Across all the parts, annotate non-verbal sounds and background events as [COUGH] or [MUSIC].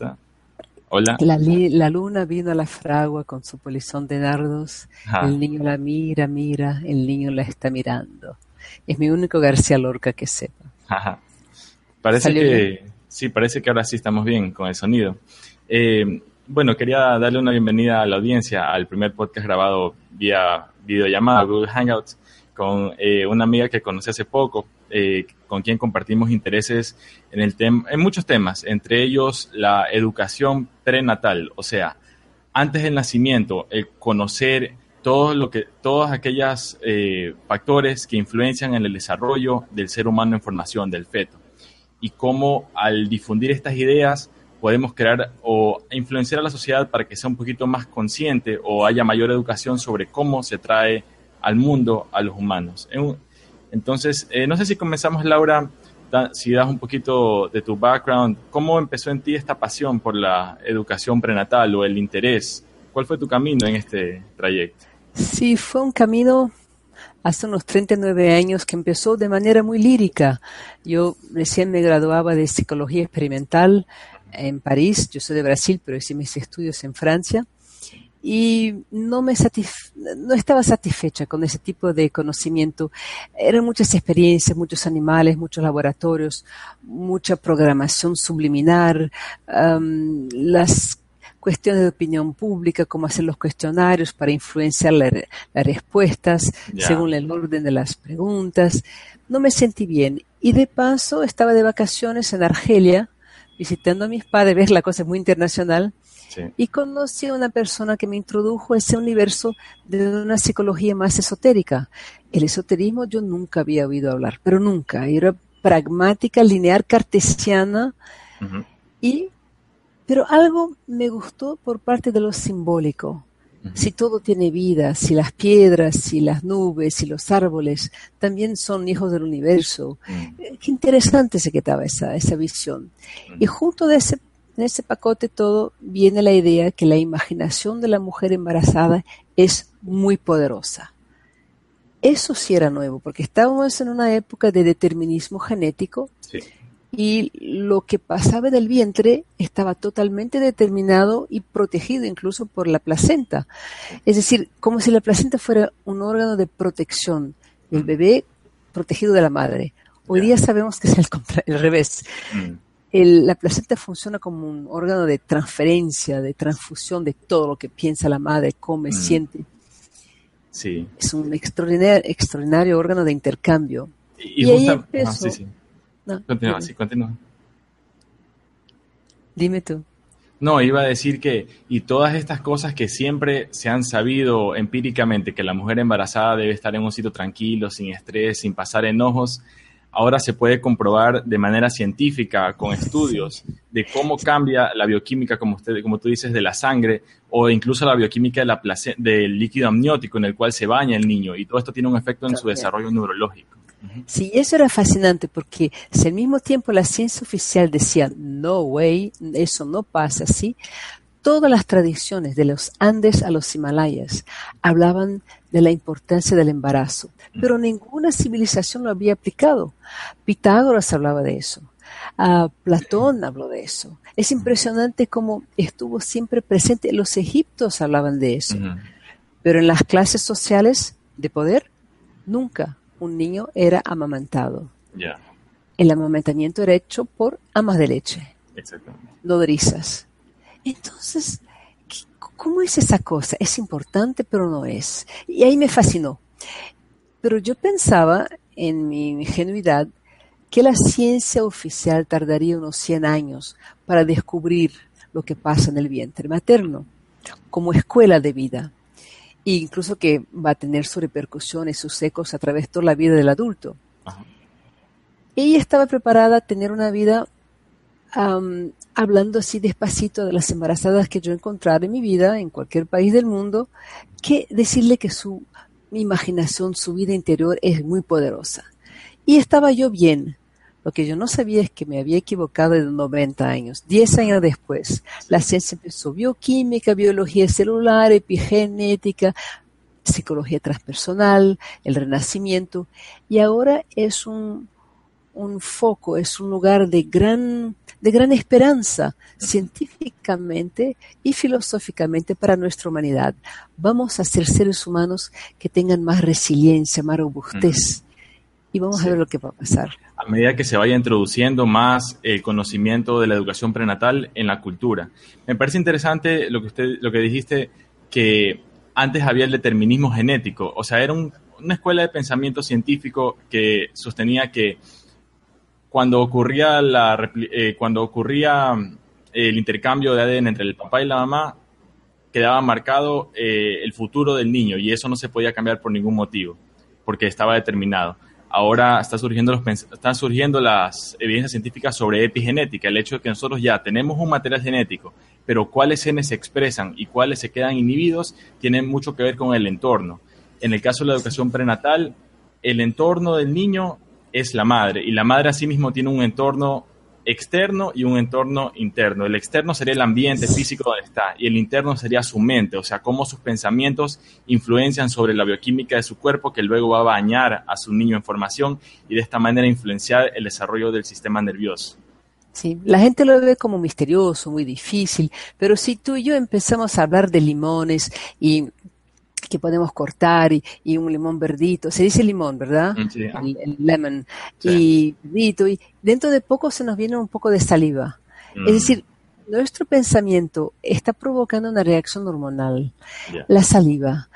está. Hola. La, luna vino a la fragua con su polizón de nardos. El niño la mira, mira, el niño la está mirando. Es mi único García Lorca que sepa. [LAUGHS] Parece que, sí, parece que ahora sí estamos bien con el sonido. Eh, bueno, quería darle una bienvenida a la audiencia al primer podcast grabado vía videollamada, Google Hangouts, con eh, una amiga que conocí hace poco, eh, con quien compartimos intereses en, el en muchos temas, entre ellos la educación prenatal, o sea, antes del nacimiento, el conocer todo lo que, todos aquellos eh, factores que influencian en el desarrollo del ser humano en formación, del feto, y cómo al difundir estas ideas podemos crear o influenciar a la sociedad para que sea un poquito más consciente o haya mayor educación sobre cómo se trae al mundo a los humanos. Entonces, eh, no sé si comenzamos, Laura, si das un poquito de tu background, ¿cómo empezó en ti esta pasión por la educación prenatal o el interés? ¿Cuál fue tu camino en este trayecto? Sí, fue un camino hace unos 39 años que empezó de manera muy lírica. Yo recién me graduaba de psicología experimental en París, yo soy de Brasil, pero hice mis estudios en Francia y no me no estaba satisfecha con ese tipo de conocimiento. Eran muchas experiencias, muchos animales, muchos laboratorios, mucha programación subliminar, las cuestiones de opinión pública, cómo hacer los cuestionarios para influenciar las respuestas según el orden de las preguntas. No me sentí bien. Y de paso estaba de vacaciones en Argelia, visitando a mis padres, ves, la cosa es muy internacional, y conocí a una persona que me introdujo a ese universo de una psicología más esotérica. El esoterismo yo nunca había oído hablar, pero nunca. Era pragmática, lineal, cartesiana. y, pero algo me gustó por parte de lo simbólico. Si todo tiene vida, si las piedras, si las nubes, si los árboles también son hijos del universo. Eh, qué interesante se quedaba esa, esa visión. Y junto de ese en ese pacote todo viene la idea que la imaginación de la mujer embarazada es muy poderosa. Eso sí era nuevo, porque estábamos en una época de determinismo genético y lo que pasaba en el vientre estaba totalmente determinado y protegido incluso por la placenta. Es decir, como si la placenta fuera un órgano de protección, el bebé protegido de la madre. Hoy día sabemos que es el, el revés. Mm la placenta funciona como un órgano de transferencia, de transfusión de todo lo que piensa la madre, come, mm. siente. Sí. Es un extraordinario, extraordinario órgano de intercambio. Y, y ahí sí, sí. Continúa, sí, continúa. Dime tú. No, iba a decir que, y todas estas cosas que siempre se han sabido empíricamente, que la mujer embarazada debe estar en un sitio tranquilo, sin estrés, sin pasar enojos, ahora se puede comprobar de manera científica con estudios de cómo cambia la bioquímica, como, usted, como tú dices, de la sangre o incluso la bioquímica de la del líquido amniótico en el cual se baña el niño y todo esto tiene un efecto en su desarrollo neurológico. Sí, eso era fascinante porque si al mismo tiempo la ciencia oficial decía, no way, eso no pasa así, todas las tradiciones de los Andes a los Himalayas hablaban de la importancia del embarazo, pero ninguna civilización lo había aplicado. Pitágoras hablaba de eso. Ah, Platón habló de eso. Es impresionante cómo estuvo siempre presente. Los egiptos hablaban de eso. Pero en las clases sociales de poder, nunca un niño era amamantado. El amamantamiento era hecho por amas de leche, nodrizas. Entonces, ¿cómo es esa cosa? Es importante, pero no es. Y ahí me fascinó. Pero yo pensaba, en mi ingenuidad, que la ciencia oficial tardaría unos 100 años para descubrir lo que pasa en el vientre materno, como escuela de vida, e incluso que va a tener sus repercusiones, sus ecos a través de toda la vida del adulto. Ella estaba preparada a tener una vida hablando así despacito de las embarazadas que yo encontrara en mi vida, en cualquier país del mundo, que decirle que su imaginación, su vida interior es muy poderosa. Y estaba yo bien. Lo que yo no sabía es que me había equivocado de 90 años. 10 años después, la ciencia empezó bioquímica, biología celular, epigenética, psicología transpersonal, el renacimiento, y ahora es un un foco, es un lugar de gran, de gran esperanza científicamente y filosóficamente para nuestra humanidad. Vamos a ser seres humanos que tengan más resiliencia, más robustez. Y vamos a ver lo que va a pasar. A medida que se vaya introduciendo más el conocimiento de la educación prenatal en la cultura. Me parece interesante lo que usted, lo que dijiste, que antes había el determinismo genético. O sea, era una escuela de pensamiento científico que sostenía que cuando ocurría, la, eh, cuando ocurría el intercambio de ADN entre el papá y la mamá, quedaba marcado eh, el futuro del niño y eso no se podía cambiar por ningún motivo, porque estaba determinado. Ahora está surgiendo los, están surgiendo las evidencias científicas sobre epigenética, el hecho de que nosotros ya tenemos un material genético, pero cuáles genes se expresan y cuáles se quedan inhibidos tienen mucho que ver con el entorno. En el caso de la educación prenatal, el entorno del niño es la madre y la madre asimismo tiene un entorno externo y un entorno interno. El externo sería el ambiente físico donde está y el interno sería su mente, o sea, cómo sus pensamientos influencian sobre la bioquímica de su cuerpo que luego va a bañar a su niño en formación y de esta manera influenciar el desarrollo del sistema nervioso. Sí, la gente lo ve como misterioso, muy difícil, pero si tú y yo empezamos a hablar de limones y que podemos cortar y, un limón verdito. Se dice limón, ¿verdad? Mm, sí. El, lemon. Y verdito. Y dentro de poco se nos viene un poco de saliva. Es mm. decir, nuestro pensamiento está provocando una reacción hormonal. La saliva.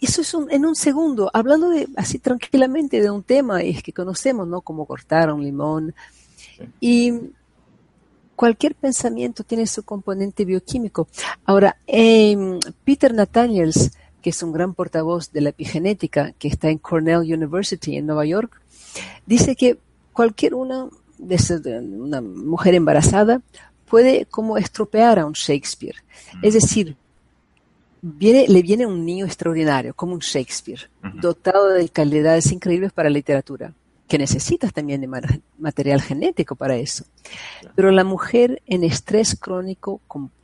Eso es en un segundo, hablando de, así tranquilamente de un tema es que conocemos, ¿no? Cómo cortar un limón. Y cualquier pensamiento tiene su componente bioquímico. Ahora, em, Peter Nathaniels que es un gran portavoz de la epigenética, que está en Cornell University en Nueva York, dice que cualquier una, de una mujer embarazada puede como estropear a un Shakespeare. Es decir, viene, le viene un niño extraordinario, como un Shakespeare, dotado de calidades increíbles para la literatura, que necesitas también de material genético para eso. Pero la mujer en estrés crónico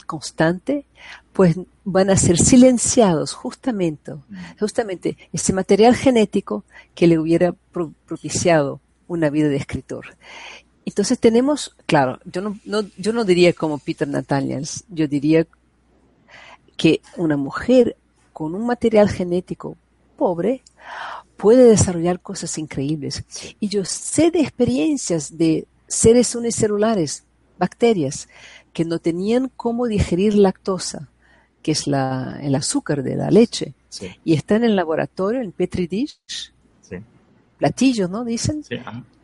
constante, pues van a ser silenciados justamente, mm. justamente ese material genético que le hubiera propiciado una vida de escritor. Entonces tenemos, claro, yo no, yo no diría como Peter Nathaniels, yo diría que una mujer con un material genético pobre puede desarrollar cosas increíbles. Y yo sé de experiencias de seres unicelulares, bacterias, que no tenían cómo digerir lactosa, que es la, el azúcar de la leche, y están en el laboratorio, en Petri dish, platillos, ¿no? Dicen,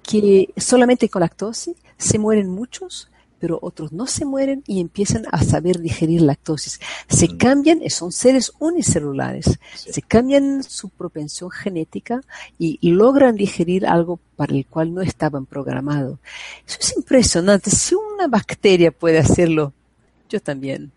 que solamente con lactosa se mueren muchos, pero otros no se mueren y empiezan a saber digerir lactosis. Se mm. cambian, son seres unicelulares, se cambian su propensión genética y logran digerir algo para el cual no estaban programados. Eso es impresionante. Si una bacteria puede hacerlo, yo también.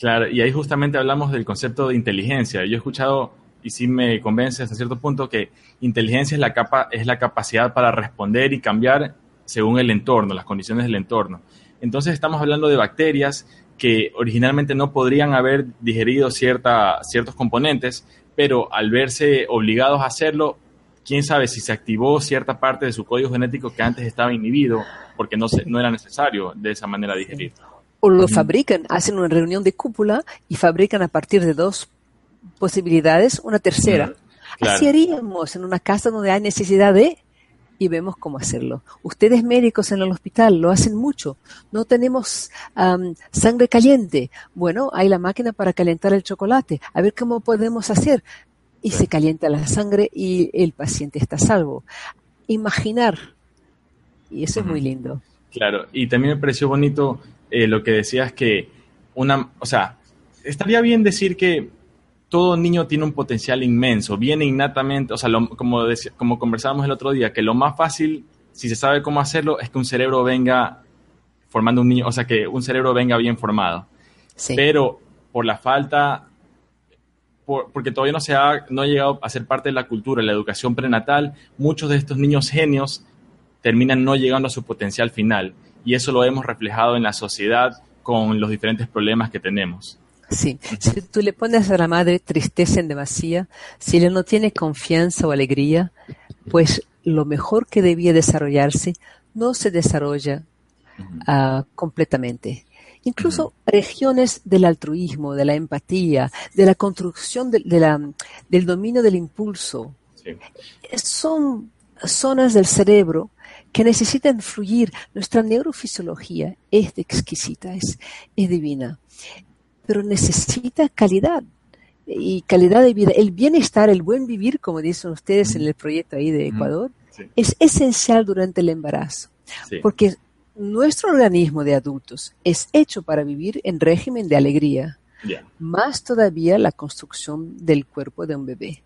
Claro, y ahí justamente hablamos del concepto de inteligencia. Yo he escuchado, y sí me convence hasta cierto punto, que inteligencia es la, capa, es la capacidad para responder y cambiar según el entorno, las condiciones del entorno. Entonces estamos hablando de bacterias que originalmente no podrían haber digerido cierta, ciertos componentes, pero al verse obligados a hacerlo, quién sabe si se activó cierta parte de su código genético que antes estaba inhibido porque no, se, no era necesario de esa manera digerir. O lo fabrican, hacen una reunión de cúpula y fabrican a partir de dos posibilidades una tercera. Así haríamos en una casa donde hay necesidad de y vemos cómo hacerlo. Ustedes médicos en el hospital lo hacen mucho. No tenemos sangre caliente. Bueno, hay la máquina para calentar el chocolate. A ver cómo podemos hacer. Y se calienta la sangre y el paciente está salvo. Imaginar. Y eso es muy lindo. Claro, y también me pareció bonito eh, lo que decías que una, o sea, estaría bien decir que todo niño tiene un potencial inmenso, viene innatamente, o sea, como, como conversábamos el otro día, que lo más fácil, si se sabe cómo hacerlo, es que un cerebro venga formando un niño, o sea, que un cerebro venga bien formado. Pero por la falta, porque todavía no se ha, no ha llegado a ser parte de la cultura, la educación prenatal, muchos de estos niños genios terminan no llegando a su potencial final. Y eso lo hemos reflejado en la sociedad con los diferentes problemas que tenemos. Sí, si tú le pones a la madre tristeza en demasía, si ella no tiene confianza o alegría, pues lo mejor que debía desarrollarse no se desarrolla uh, completamente. Incluso regiones del altruismo, de la empatía, de la construcción de, de la, del dominio del impulso, sí. son zonas del cerebro que necesitan fluir. Nuestra neurofisiología es exquisita, es, es divina, pero necesita calidad y calidad de vida. El bienestar, el buen vivir, como dicen ustedes en el proyecto ahí de Ecuador, sí. es esencial durante el embarazo, sí. porque nuestro organismo de adultos es hecho para vivir en régimen de alegría, yeah. más todavía la construcción del cuerpo de un bebé.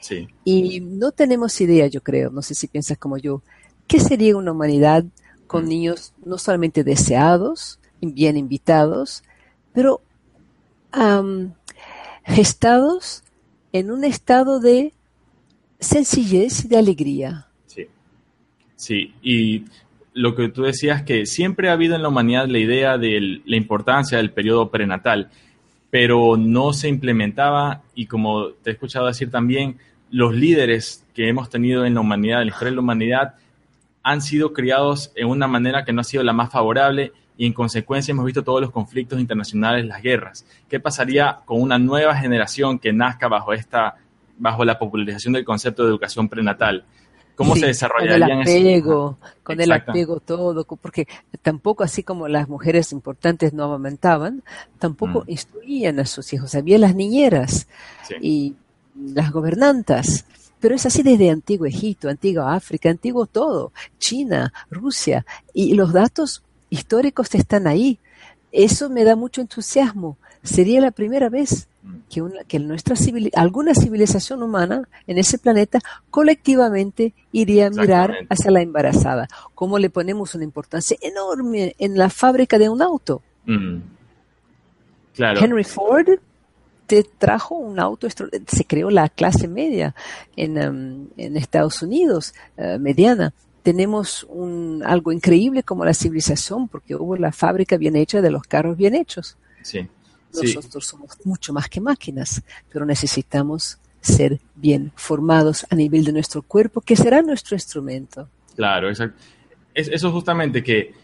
Sí. Y no tenemos idea, yo creo, no sé si piensas como yo, ¿qué sería una humanidad con niños no solamente deseados, bien invitados, pero gestados en un estado de sencillez y de alegría? Sí, sí, y lo que tú decías, que siempre ha habido en la humanidad la idea de la importancia del periodo prenatal, pero no se implementaba y como te he escuchado decir también, los líderes que hemos tenido en la humanidad, en la historia de la humanidad, han sido criados en una manera que no ha sido la más favorable y en consecuencia hemos visto todos los conflictos internacionales, las guerras. ¿Qué pasaría con una nueva generación que nazca bajo esta bajo la popularización del concepto de educación prenatal? ¿Cómo sí, se desarrollarían Con el apego, con el apego todo, porque tampoco así como las mujeres importantes no amamantaban, tampoco mm. instruían a sus hijos. Había las niñeras sí. y las gobernantas. Pero es así desde antiguo Egipto, antiguo África, antiguo todo, China, Rusia, y los datos históricos están ahí. Eso me da mucho entusiasmo. Sería la primera vez que, una, que nuestra civil, alguna civilización humana en ese planeta colectivamente iría a mirar hacia la embarazada. ¿Cómo le ponemos una importancia enorme en la fábrica de un auto? Mm. Claro. Henry Ford te trajo un auto, se creó la clase media en, um, en Estados Unidos, uh, mediana. Tenemos un, algo increíble como la civilización, porque hubo la fábrica bien hecha de los carros bien hechos. Sí. Nosotros sí. somos mucho más que máquinas, pero necesitamos ser bien formados a nivel de nuestro cuerpo, que será nuestro instrumento. Claro, exacto. Es, eso justamente que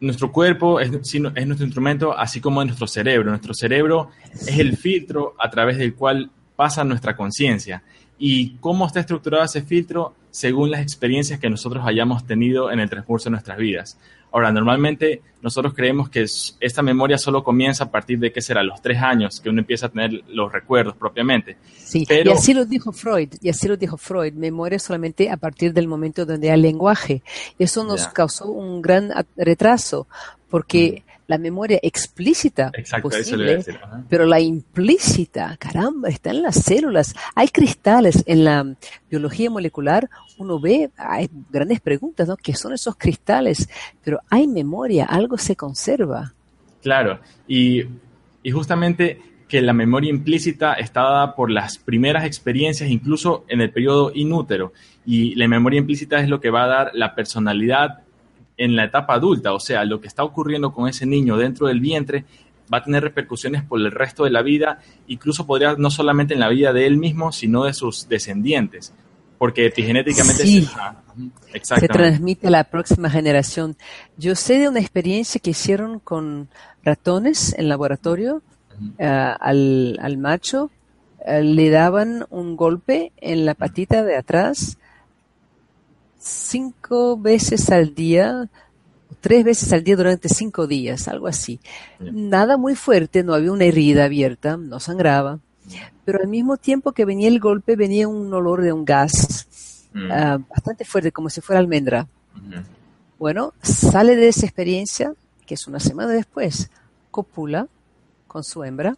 nuestro cuerpo es, es, nuestro instrumento, así como nuestro cerebro. Nuestro cerebro es el filtro a través del cual pasa nuestra conciencia. Y cómo está estructurado ese filtro según las experiencias que nosotros hayamos tenido en el transcurso de nuestras vidas. Ahora, normalmente nosotros creemos que esta memoria solo comienza a partir de, ¿qué será?, los tres años, que uno empieza a tener los recuerdos propiamente. Sí, Pero, y así lo dijo Freud, y así lo dijo Freud, memoria solamente a partir del momento donde hay lenguaje. Eso nos causó un gran retraso, porque mm la memoria explícita Exacto, posible, decir, pero la implícita, caramba, está en las células. Hay cristales en la biología molecular, uno ve, hay grandes preguntas, ¿no? ¿Qué son esos cristales? Pero hay memoria, algo se conserva. Claro, y, y justamente que la memoria implícita está dada por las primeras experiencias, incluso en el periodo inútero. Y la memoria implícita es lo que va a dar la personalidad en la etapa adulta, o sea, lo que está ocurriendo con ese niño dentro del vientre va a tener repercusiones por el resto de la vida, incluso podría no solamente en la vida de él mismo, sino de sus descendientes, porque epigenéticamente sí, se, se transmite a la próxima generación. Yo sé de una experiencia que hicieron con ratones en laboratorio, uh -huh. uh, al, al, macho uh, le daban un golpe en la patita de atrás, cinco veces al día, tres veces al día durante cinco días, algo así. Nada muy fuerte, no había una herida abierta, no sangraba, pero al mismo tiempo que venía el golpe venía un olor de un gas mm. uh, bastante fuerte, como si fuera almendra. Mm. Bueno, sale de esa experiencia, que es una semana después, copula con su hembra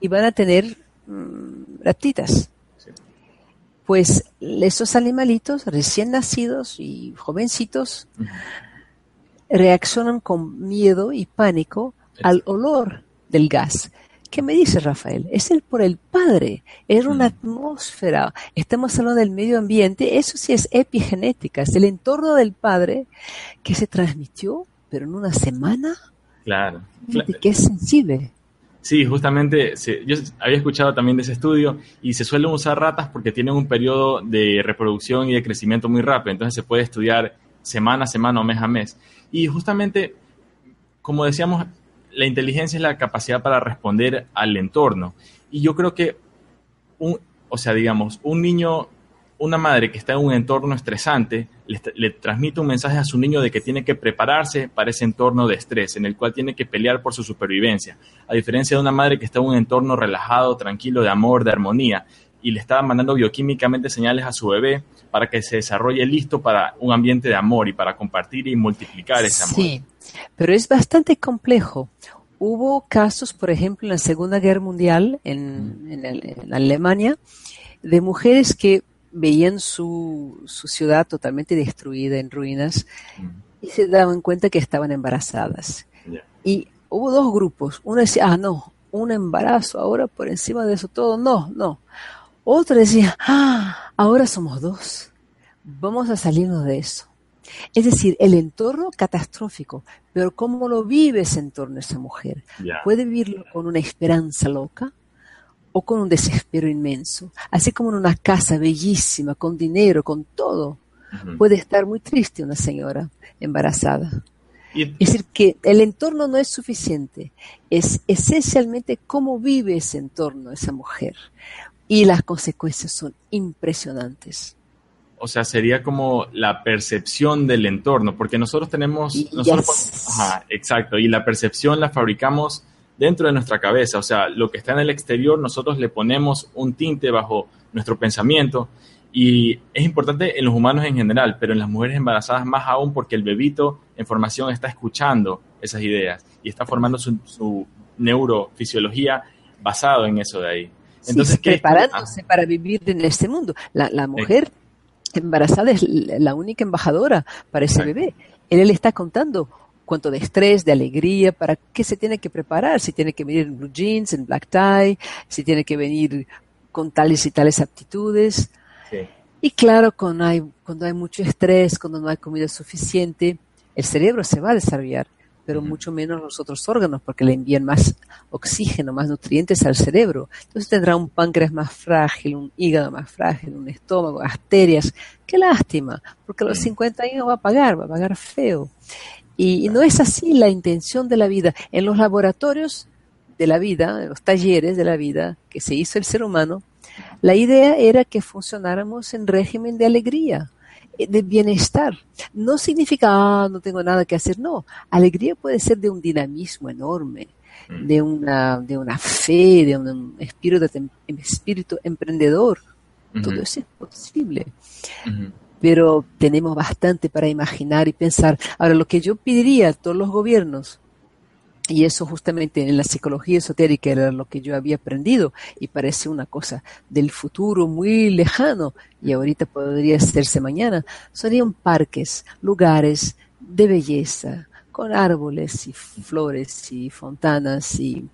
y van a tener mmm, ratitas pues esos animalitos recién nacidos y jovencitos uh -huh. reaccionan con miedo y pánico al olor del gas. ¿Qué me dice Rafael? Es el por el padre, es una atmósfera, estamos hablando del medio ambiente, eso sí es epigenética, es el entorno del padre que se transmitió, pero en una semana, claro, claro. que es sensible. Sí, justamente yo había escuchado también de ese estudio y se suelen usar ratas porque tienen un periodo de reproducción y de crecimiento muy rápido, entonces se puede estudiar semana a semana o mes a mes. Y justamente, como decíamos, la inteligencia es la capacidad para responder al entorno. Y yo creo que, un, o sea, digamos, un niño una madre que está en un entorno estresante le, transmite un mensaje a su niño de que tiene que prepararse para ese entorno de estrés, en el cual tiene que pelear por su supervivencia, a diferencia de una madre que está en un entorno relajado, tranquilo, de amor, de armonía, y le está mandando bioquímicamente señales a su bebé para que se desarrolle listo para un ambiente de amor y para compartir y multiplicar ese amor. Sí, pero es bastante complejo. Hubo casos, por ejemplo, en la Segunda Guerra Mundial en, en Alemania, de mujeres que veían su, su ciudad totalmente destruida, en ruinas, y se daban cuenta que estaban embarazadas. Y hubo dos grupos. Uno decía, ah, no, un embarazo ahora por encima de eso todo. No, no. Otro decía, ah, ahora somos dos. Vamos a salirnos de eso. Es decir, el entorno catastrófico, pero cómo lo vive ese entorno esa mujer. Puede vivirlo con una esperanza loca o con un desespero inmenso, así como en una casa bellísima, con dinero, con todo. Puede estar muy triste una señora embarazada. es decir, que el entorno no es suficiente, es esencialmente cómo vive ese entorno esa mujer. Y las consecuencias son impresionantes. O sea, sería como la percepción del entorno, porque nosotros tenemos... Nosotros, ajá, exacto, y la percepción la fabricamos dentro de nuestra cabeza. O sea, lo que está en el exterior, nosotros le ponemos un tinte bajo nuestro pensamiento y es importante en los humanos en general, pero en las mujeres embarazadas más aún porque el bebito en formación está escuchando esas ideas y está formando su, neurofisiología basado en eso de ahí. Entonces, preparándose para vivir en este mundo. La, mujer embarazada es la única embajadora para ese bebé. Él le está contando cuánto de estrés, de alegría, para qué se tiene que preparar, si tiene que venir en blue jeans, en black tie, si tiene que venir con tales y tales aptitudes. Y claro, cuando hay, cuando hay mucho estrés, cuando no hay comida suficiente, el cerebro se va a desarrollar, pero mucho menos los otros órganos, porque le envían más oxígeno, más nutrientes al cerebro. Entonces tendrá un páncreas más frágil, un hígado más frágil, un estómago, arterias. Qué lástima, porque a los 50 años va a pagar, va a pagar feo. Y, no es así la intención de la vida. En los laboratorios de la vida, en los talleres de la vida que se hizo el ser humano, la idea era que funcionáramos en régimen de alegría, eh, de bienestar. No significa, ah, no tengo nada que hacer, no. Alegría puede ser de un dinamismo enorme, mm. de una, de una fe, de un espíritu, espíritu emprendedor. Todo eso es posible pero tenemos bastante para imaginar y pensar. Ahora, lo que yo pediría a todos los gobiernos, y eso justamente en la psicología esotérica era lo que yo había aprendido y parece una cosa del futuro muy lejano y ahorita podría hacerse mañana, serían parques, lugares de belleza, con árboles y flores y fontanas y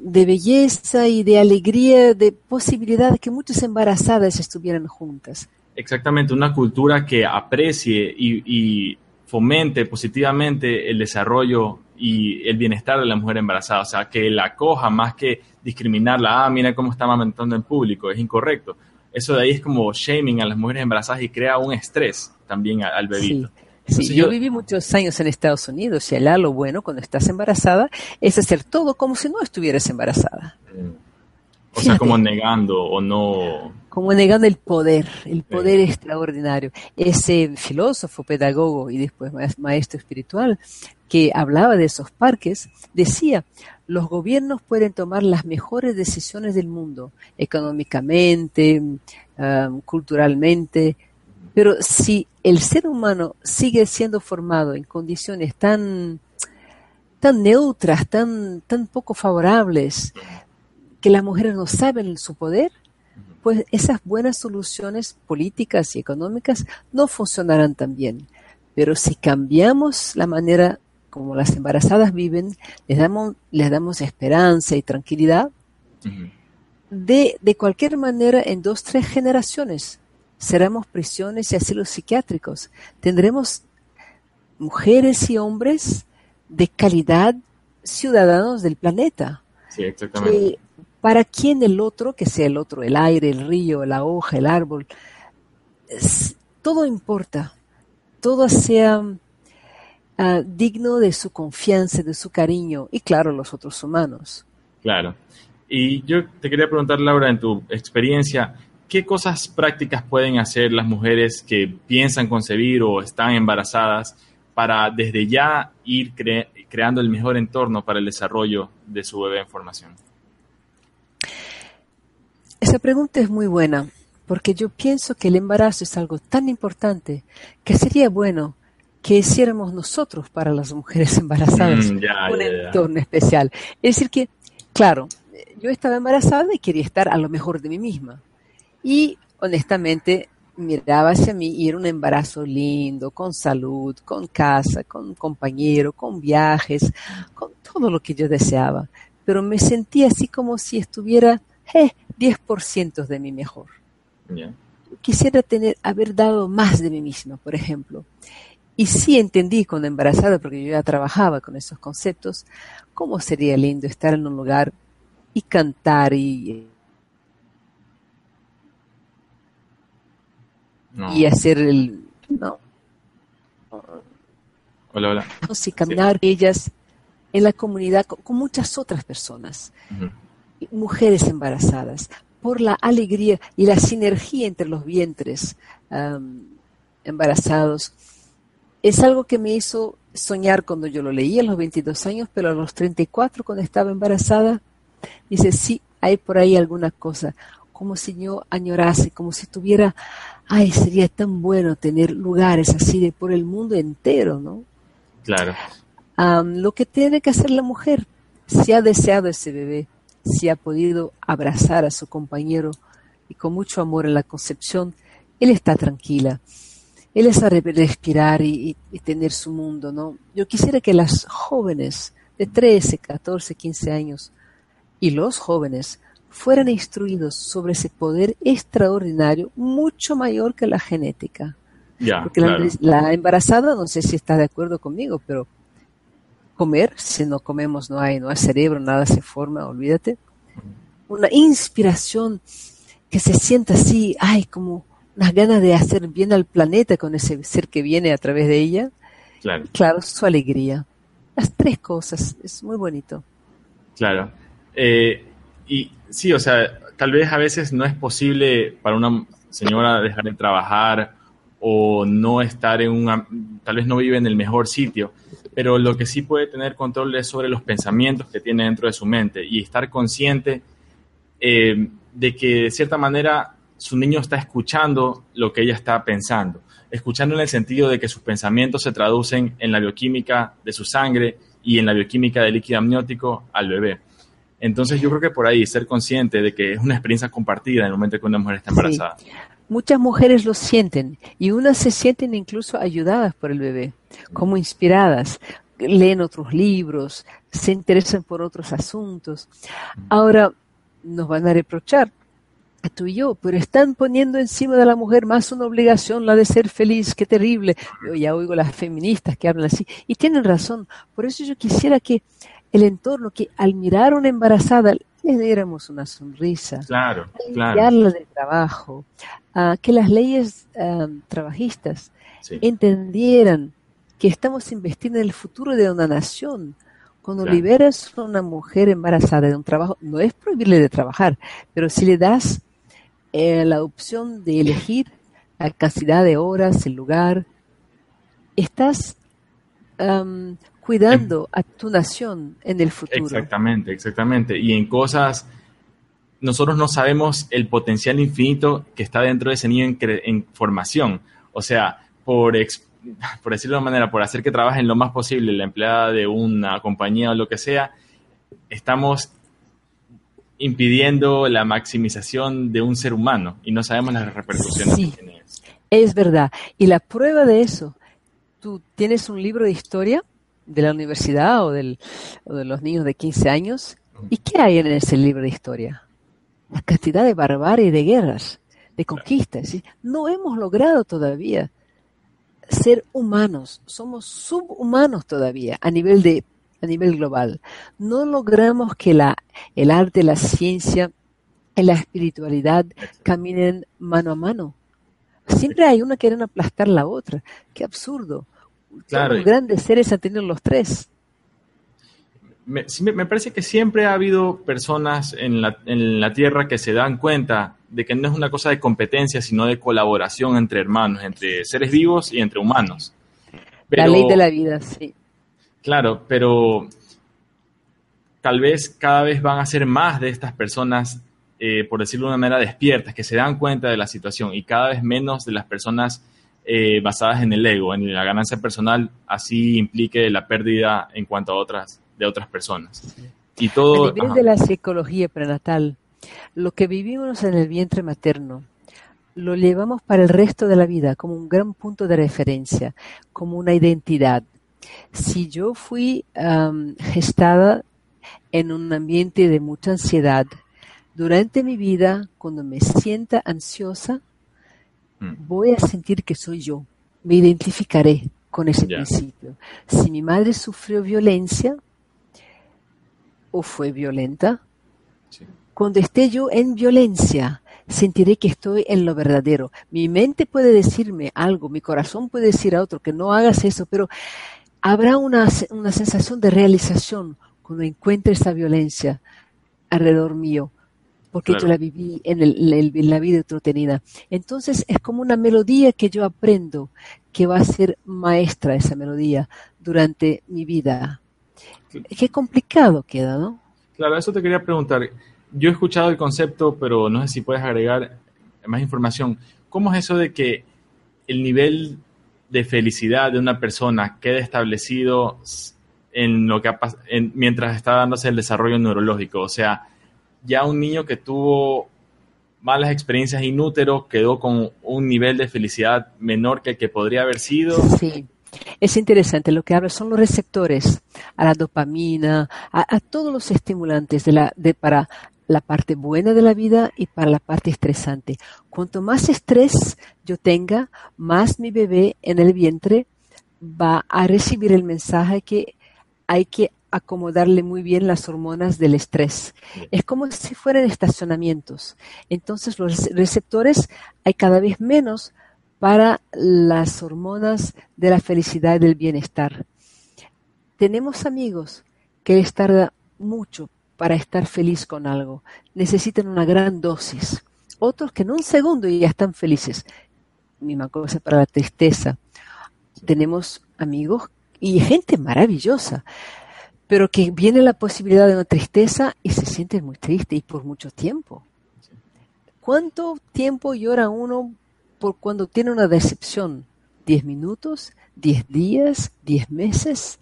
de belleza y de alegría, de posibilidad de que muchas embarazadas estuvieran juntas. Exactamente, una cultura que aprecie y, fomente positivamente el desarrollo y el bienestar de la mujer embarazada, o sea, que la acoja más que discriminarla, ah, mira cómo está amamentando en público, es incorrecto. Eso de ahí es como shaming a las mujeres embarazadas y crea un estrés también al bebito. Sí. yo, viví muchos años en Estados Unidos y allá lo bueno cuando estás embarazada es hacer todo como si no estuvieras embarazada. O sea, como negando o no como negando el poder, el poder extraordinario. Ese filósofo, pedagogo y después maestro espiritual que hablaba de esos parques, decía, los gobiernos pueden tomar las mejores decisiones del mundo, económicamente, culturalmente, pero si el ser humano sigue siendo formado en condiciones tan, tan neutras, tan, tan poco favorables, que las mujeres no saben su poder, pues esas buenas soluciones políticas y económicas no funcionarán tan bien. Pero si cambiamos la manera como las embarazadas viven, les damos, les damos esperanza y tranquilidad, de, de cualquier manera en dos, tres generaciones seremos prisiones y asilos psiquiátricos. Tendremos mujeres y hombres de calidad ciudadanos del planeta. Sí, exactamente. Para quién el otro, que sea el otro, el aire, el río, la hoja, el árbol, todo importa, todo sea ah, digno de su confianza, de su cariño y claro, los otros humanos. Claro. Y yo te quería preguntar, Laura, en tu experiencia, ¿qué cosas prácticas pueden hacer las mujeres que piensan concebir o están embarazadas para desde ya ir creando el mejor entorno para el desarrollo de su bebé en formación? Esa pregunta es muy buena, porque yo pienso que el embarazo es algo tan importante que sería bueno que hiciéramos nosotros para las mujeres [LAUGHS] embarazadas mm, un entorno especial. Es decir, que, claro, yo estaba embarazada y quería estar a lo mejor de mí misma. Y honestamente miraba hacia mí y era un embarazo lindo, con salud, con casa, con compañero, con viajes, con todo lo que yo deseaba. Pero me sentía así como si estuviera eh, 10% de mi mejor. Quisiera tener, haber dado más de mí misma, por ejemplo. Y sí entendí cuando embarazada, porque yo ya trabajaba con esos conceptos, cómo sería lindo estar en un lugar y cantar y, y hacer el... No. Hola, hola. Y caminar ellas en la comunidad con, muchas otras personas, mujeres embarazadas, por la alegría y la sinergia entre los vientres embarazados. Es algo que me hizo soñar cuando yo lo leí a los 22 años, pero a los 34 cuando estaba embarazada, Dice, sí, hay por ahí alguna cosa, como si yo añorase, como si tuviera, ay, sería tan bueno tener lugares así de por el mundo entero, ¿no? Claro. lo que tiene que hacer la mujer, si ha deseado ese bebé, si ha podido abrazar a su compañero y con mucho amor en la concepción, él está tranquila. Él es a respirar y, y, tener su mundo, ¿no? Yo quisiera que las jóvenes de 13, 14, 15 años y los jóvenes fueran instruidos sobre ese poder extraordinario mucho mayor que la genética. Porque la, embarazada, no sé si está de acuerdo conmigo, pero comer, si no comemos no hay, no hay cerebro, nada se forma, olvídate. Una inspiración que se sienta así, ay, como unas ganas de hacer bien al planeta con ese ser que viene a través de ella. Claro. Claro, su alegría. Las tres cosas, es muy bonito. Claro. Eh, y sí, o sea, tal vez a veces no es posible para una señora dejar de trabajar o no estar en un, tal vez no vive en el mejor sitio, pero lo que sí puede tener control es sobre los pensamientos que tiene dentro de su mente y estar consciente eh, de que de cierta manera su niño está escuchando lo que ella está pensando, escuchando en el sentido de que sus pensamientos se traducen en la bioquímica de su sangre y en la bioquímica del líquido amniótico al bebé. Entonces yo creo que por ahí ser consciente de que es una experiencia compartida en el momento que una mujer está embarazada. Muchas mujeres lo sienten y unas se sienten incluso ayudadas por el bebé, como inspiradas, leen otros libros, se interesan por otros asuntos. Ahora nos van a reprochar a tú y yo, pero están poniendo encima de la mujer más una obligación, la de ser feliz, qué terrible. Yo ya oigo las feministas que hablan así y tienen razón. Por eso yo quisiera que el entorno, que al mirar una embarazada le diéramos una sonrisa, claro, claro. de trabajo, que las leyes trabajistas entendieran que estamos investiendo en el futuro de una nación. Cuando liberas a una mujer embarazada de un trabajo, no es prohibirle de trabajar, pero si le das eh, la opción de elegir la cantidad de horas, el lugar, estás cuidando a tu nación en el futuro. Exactamente, exactamente. Y en cosas, nosotros no sabemos el potencial infinito que está dentro de ese niño en, formación. O sea, por, [LAUGHS] por decirlo de una manera, por hacer que trabajen lo más posible la empleada de una compañía o lo que sea, estamos impidiendo la maximización de un ser humano y no sabemos las repercusiones que tiene eso. Es verdad. Y la prueba de eso, tú tienes un libro de historia de la universidad o, del, de los niños de 15 años. ¿Y qué hay en ese libro de historia? La cantidad de barbarie, de guerras, de conquistas. No hemos logrado todavía ser humanos. Somos subhumanos todavía a nivel de a nivel global. No logramos que la, el arte, la ciencia y la espiritualidad caminen mano a mano. Siempre hay una que quiere aplastar la otra. Qué absurdo. Claro. Los grandes seres han tenido los tres. Me, me, parece que siempre ha habido personas en la, en la Tierra que se dan cuenta de que no es una cosa de competencia, sino de colaboración entre hermanos, entre seres vivos y entre humanos. la ley de la vida, sí. Claro, pero tal vez cada vez van a ser más de estas personas, eh, por decirlo de una manera, despiertas, que se dan cuenta de la situación y cada vez menos de las personas eh, basadas en el ego, en la ganancia personal, así implique la pérdida en cuanto a otras, de otras personas. Y todo, a nivel de la psicología prenatal, lo que vivimos en el vientre materno lo llevamos para el resto de la vida como un gran punto de referencia, como una identidad. Si yo fui gestada en un ambiente de mucha ansiedad, durante mi vida, cuando me sienta ansiosa. Voy a sentir que soy yo. Me identificaré con ese principio. Si mi madre sufrió violencia o fue violenta, cuando esté yo en violencia, sentiré que estoy en lo verdadero. Mi mente puede decirme algo, mi corazón puede decir a otro que no hagas eso, pero habrá una, sensación de realización cuando encuentre esa violencia alrededor mío, porque yo la viví en, en la vida entretenida. Entonces es como una melodía que yo aprendo, que va a ser maestra esa melodía durante mi vida. Qué complicado queda, ¿no? Claro, eso te quería preguntar yo he escuchado el concepto, pero no sé si puedes agregar más información. ¿Cómo es eso de que el nivel de felicidad de una persona quede establecido en lo que mientras está dándose el desarrollo neurológico? O sea, ya un niño que tuvo malas experiencias inútero quedó con un nivel de felicidad menor que el que podría haber sido. Sí. Es interesante, lo que habla son los receptores a la dopamina, a, todos los estimulantes de la, de, para la parte buena de la vida y para la parte estresante. Cuanto más estrés yo tenga, más mi bebé en el vientre va a recibir el mensaje que hay que acomodarle muy bien las hormonas del estrés. Es como si fueran estacionamientos. Entonces los receptores hay cada vez menos para las hormonas de la felicidad y del bienestar. Tenemos amigos que les tarda mucho para estar feliz con algo. Necesitan una gran dosis. Otros que en un segundo ya están felices. Misma cosa para la tristeza. Tenemos amigos y gente maravillosa, pero que viene la posibilidad de una tristeza y se sienten muy tristes y por mucho tiempo. ¿Cuánto tiempo llora uno por cuando tiene una decepción? ¿Diez minutos? ¿Diez días? ¿Diez meses?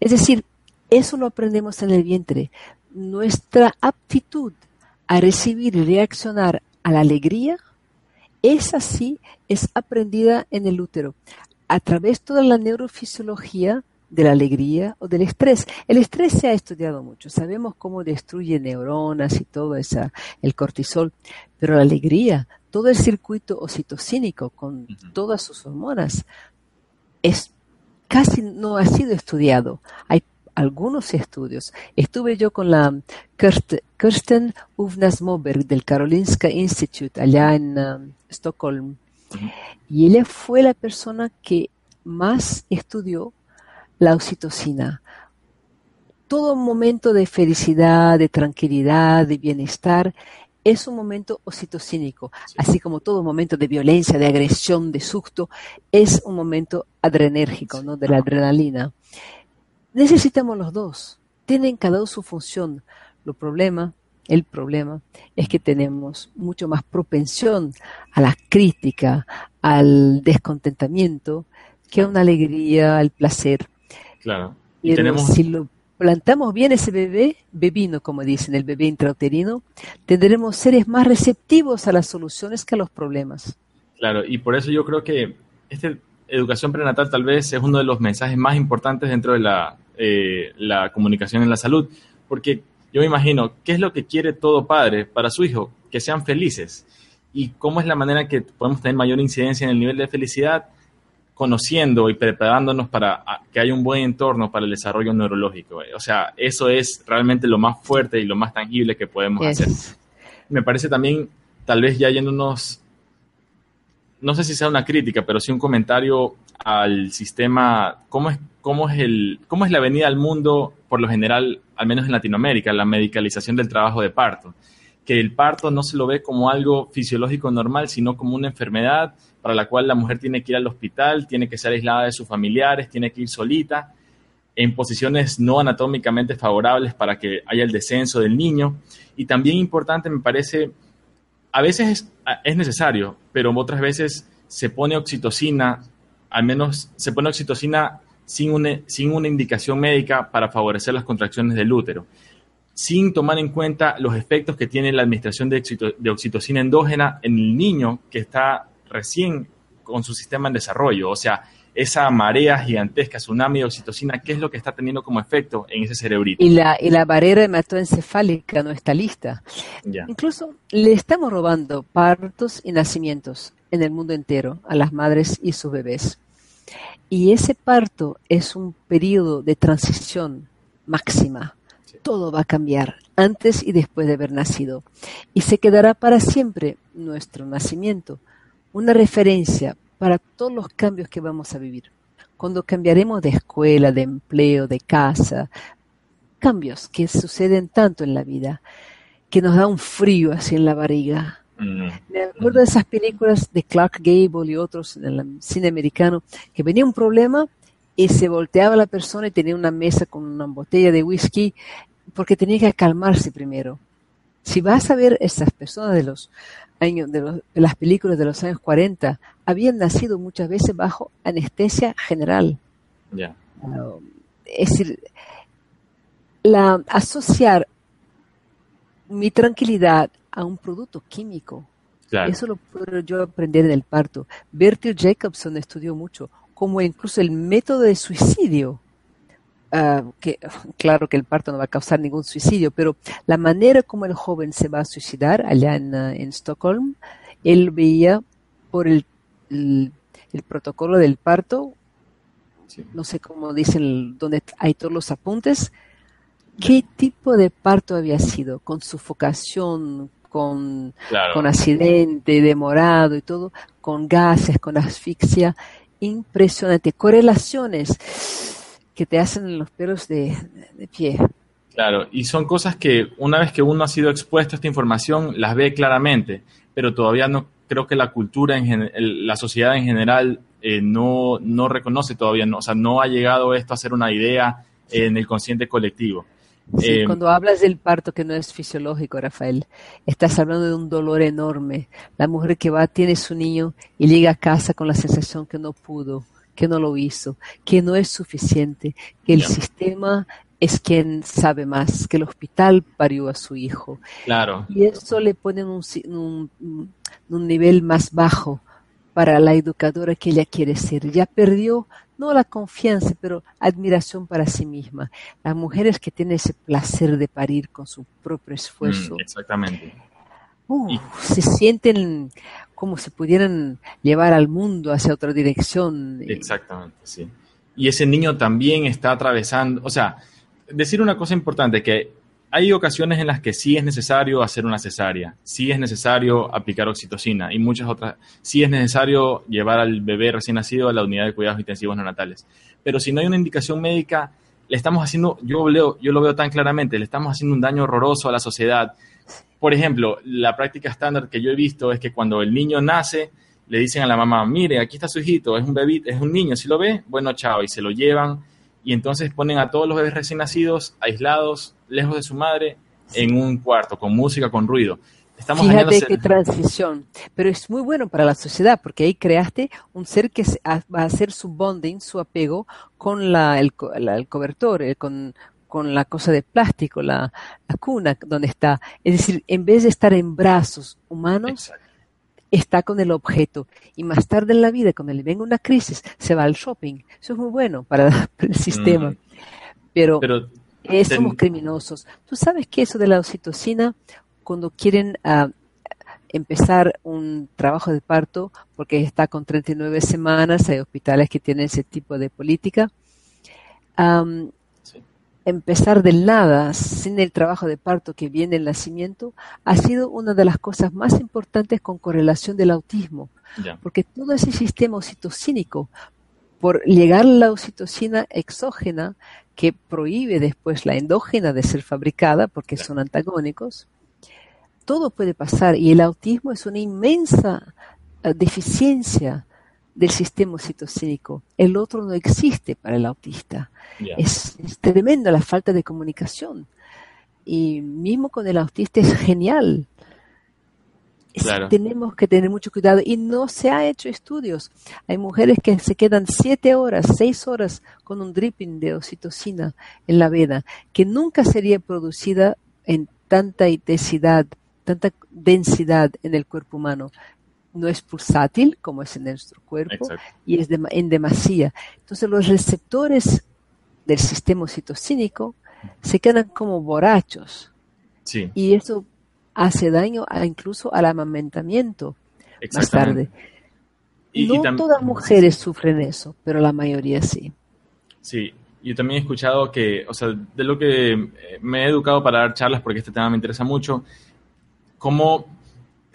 Es decir, eso lo aprendemos en el vientre nuestra aptitud a recibir y reaccionar a la alegría, esa sí es aprendida en el útero, a través de toda la neurofisiología de la alegría o del estrés. El estrés se ha estudiado mucho, sabemos cómo destruye neuronas y todo esa, el cortisol, pero la alegría, todo el circuito oxitocínico con todas sus hormonas, es casi no ha sido estudiado. Hay algunos estudios. Estuve yo con la Kirsten Uvnas Moberg del Karolinska Institute allá en um, Stockholm. Y ella fue la persona que más estudió la oxitocina. Todo momento de felicidad, de tranquilidad, de bienestar, es un momento oxitocínico, así como todo momento de violencia, de agresión, de susto, es un momento adrenérgico, ¿no? de la adrenalina. Necesitamos los dos. Tienen cada uno su función. Lo problema, el problema es que tenemos mucho más propensión a la crítica, al descontentamiento, que a una alegría, al placer. Claro. Y tenemos... si lo plantamos bien ese bebé, bebino, como dicen, el bebé intrauterino, tendremos seres más receptivos a las soluciones que a los problemas. Claro, y por eso yo creo que este educación prenatal tal vez es uno de los mensajes más importantes dentro de la eh, la comunicación en la salud, porque yo me imagino, ¿qué es lo que quiere todo padre para su hijo? Que sean felices. ¿Y cómo es la manera que podemos tener mayor incidencia en el nivel de felicidad? Conociendo y preparándonos para que haya un buen entorno para el desarrollo neurológico. O sea, eso es realmente lo más fuerte y lo más tangible que podemos hacer. Me parece también, tal vez ya yéndonos, no sé si sea una crítica, pero sí un comentario al sistema, ¿cómo es, cómo es, el, cómo es la venida al mundo, por lo general, al menos en Latinoamérica, la medicalización del trabajo de parto? Que el parto no se lo ve como algo fisiológico normal, sino como una enfermedad para la cual la mujer tiene que ir al hospital, tiene que ser aislada de sus familiares, tiene que ir solita, en posiciones no anatómicamente favorables para que haya el descenso del niño. Y también importante me parece, a veces es, necesario, pero otras veces se pone oxitocina, al menos se pone oxitocina sin una, sin una indicación médica para favorecer las contracciones del útero, sin tomar en cuenta los efectos que tiene la administración de, de oxitocina endógena en el niño que está recién con su sistema en desarrollo. O sea, esa marea gigantesca, tsunami de oxitocina, ¿qué es lo que está teniendo como efecto en ese cerebrito? Y la, y la barrera hematoencefálica no está lista. Incluso le estamos robando partos y nacimientos en el mundo entero a las madres y sus bebés. Y ese parto es un periodo de transición máxima. Todo va a cambiar antes y después de haber nacido. Y se quedará para siempre nuestro nacimiento una referencia para todos los cambios que vamos a vivir. Cuando cambiaremos de escuela, de empleo, de casa, cambios que suceden tanto en la vida, que nos da un frío así en la barriga. Mm. Me acuerdo de esas películas de Clark Gable y otros en el cine americano, que venía un problema y se volteaba la persona y tenía una mesa con una botella de whisky porque tenía que calmarse primero. Si vas a ver esas personas de los años, de, las películas de los años 40, habían nacido muchas veces bajo anestesia general. Uh, es decir, la, asociar mi tranquilidad a un producto químico, eso lo puedo yo aprender en el parto. Bertil Jacobson estudió mucho, como incluso el método de suicidio Ah, que claro que el parto no va a causar ningún suicidio, pero la manera como el joven se va a suicidar allá en, uh, en Stockholm, él veía por el, el, protocolo del parto, no sé cómo dicen, donde hay todos los apuntes, qué tipo de parto había sido, con sufocación, con, con accidente, demorado y todo, con gases, con asfixia, impresionante, correlaciones que te hacen los pelos de, pie. Claro, y son cosas que una vez que uno ha sido expuesto a esta información, las ve claramente, pero todavía no creo que la cultura, en la sociedad en general, eh, no, no reconoce todavía, no, o sea, no ha llegado esto a ser una idea en el consciente colectivo. Sí, eh, cuando hablas del parto que no es fisiológico, Rafael, estás hablando de un dolor enorme. La mujer que va, tiene su niño y llega a casa con la sensación que no pudo, que no lo hizo, que no es suficiente, que el sistema es quien sabe más, que el hospital parió a su hijo. Claro. Y eso le pone un, un, un nivel más bajo para la educadora que ella quiere ser. Ya perdió no la confianza, pero admiración para sí misma. Las mujeres que tienen ese placer de parir con su propio esfuerzo. Mm, exactamente. Uh, se sienten como si pudieran llevar al mundo hacia otra dirección. Exactamente, sí. Y ese niño también está atravesando, o sea, decir una cosa importante, que hay ocasiones en las que sí es necesario hacer una cesárea, sí es necesario aplicar oxitocina y muchas otras, sí es necesario llevar al bebé recién nacido a la unidad de cuidados intensivos neonatales. Pero si no hay una indicación médica, le estamos haciendo, yo, leo, yo lo veo tan claramente, le estamos haciendo un daño horroroso a la sociedad por ejemplo, la práctica estándar que yo he visto es que cuando el niño nace, le dicen a la mamá, mire, aquí está su hijito, es un bebé, es un niño, si lo ve, bueno, chao, y se lo llevan, y entonces ponen a todos los bebés recién nacidos, aislados, lejos de su madre, en un cuarto, con música, con ruido. Estamos Fíjate qué transición, pero es muy bueno para la sociedad porque ahí creaste un ser que va a hacer su bonding, su apego con la, el, el cobertor, eh, con, con la cosa de plástico, la, cuna donde está. Es decir, en vez de estar en brazos humanos, está con el objeto. Y más tarde en la vida, cuando le venga una crisis, se va al shopping. Eso es muy bueno para, [LAUGHS] el sistema. Mm. Pero, somos criminosos. ¿Tú sabes que eso de la oxitocina, cuando quieren ah, empezar un trabajo de parto porque está con 39 semanas, hay hospitales que tienen ese tipo de política. Empezar del nada, sin el trabajo de parto que viene el nacimiento, ha sido una de las cosas más importantes con correlación del autismo, porque todo ese sistema oxitocínico, por llegar a la oxitocina exógena, que prohíbe después la endógena de ser fabricada, porque son antagónicos, todo puede pasar. Y el autismo es una inmensa eh, deficiencia del sistema oxitocínico. El otro no existe para el autista. Es, tremenda la falta de comunicación. Y mismo con el autista es genial. tenemos que tener mucho cuidado y no se ha hecho estudios. Hay mujeres que se quedan siete horas, seis horas con un dripping de oxitocina en la vena, que nunca sería producida en tanta intensidad tanta densidad en el cuerpo humano. No es pulsátil como es en nuestro cuerpo y es en demasía. Entonces los receptores del sistema oxitocínico se quedan como borrachos. Y eso hace daño a, incluso al amamantamiento más tarde. Y, no todas mujeres sufren eso, pero la mayoría sí. Sí, yo también he escuchado que, o sea, de lo que eh, me he educado para dar charlas, porque este tema me interesa mucho, como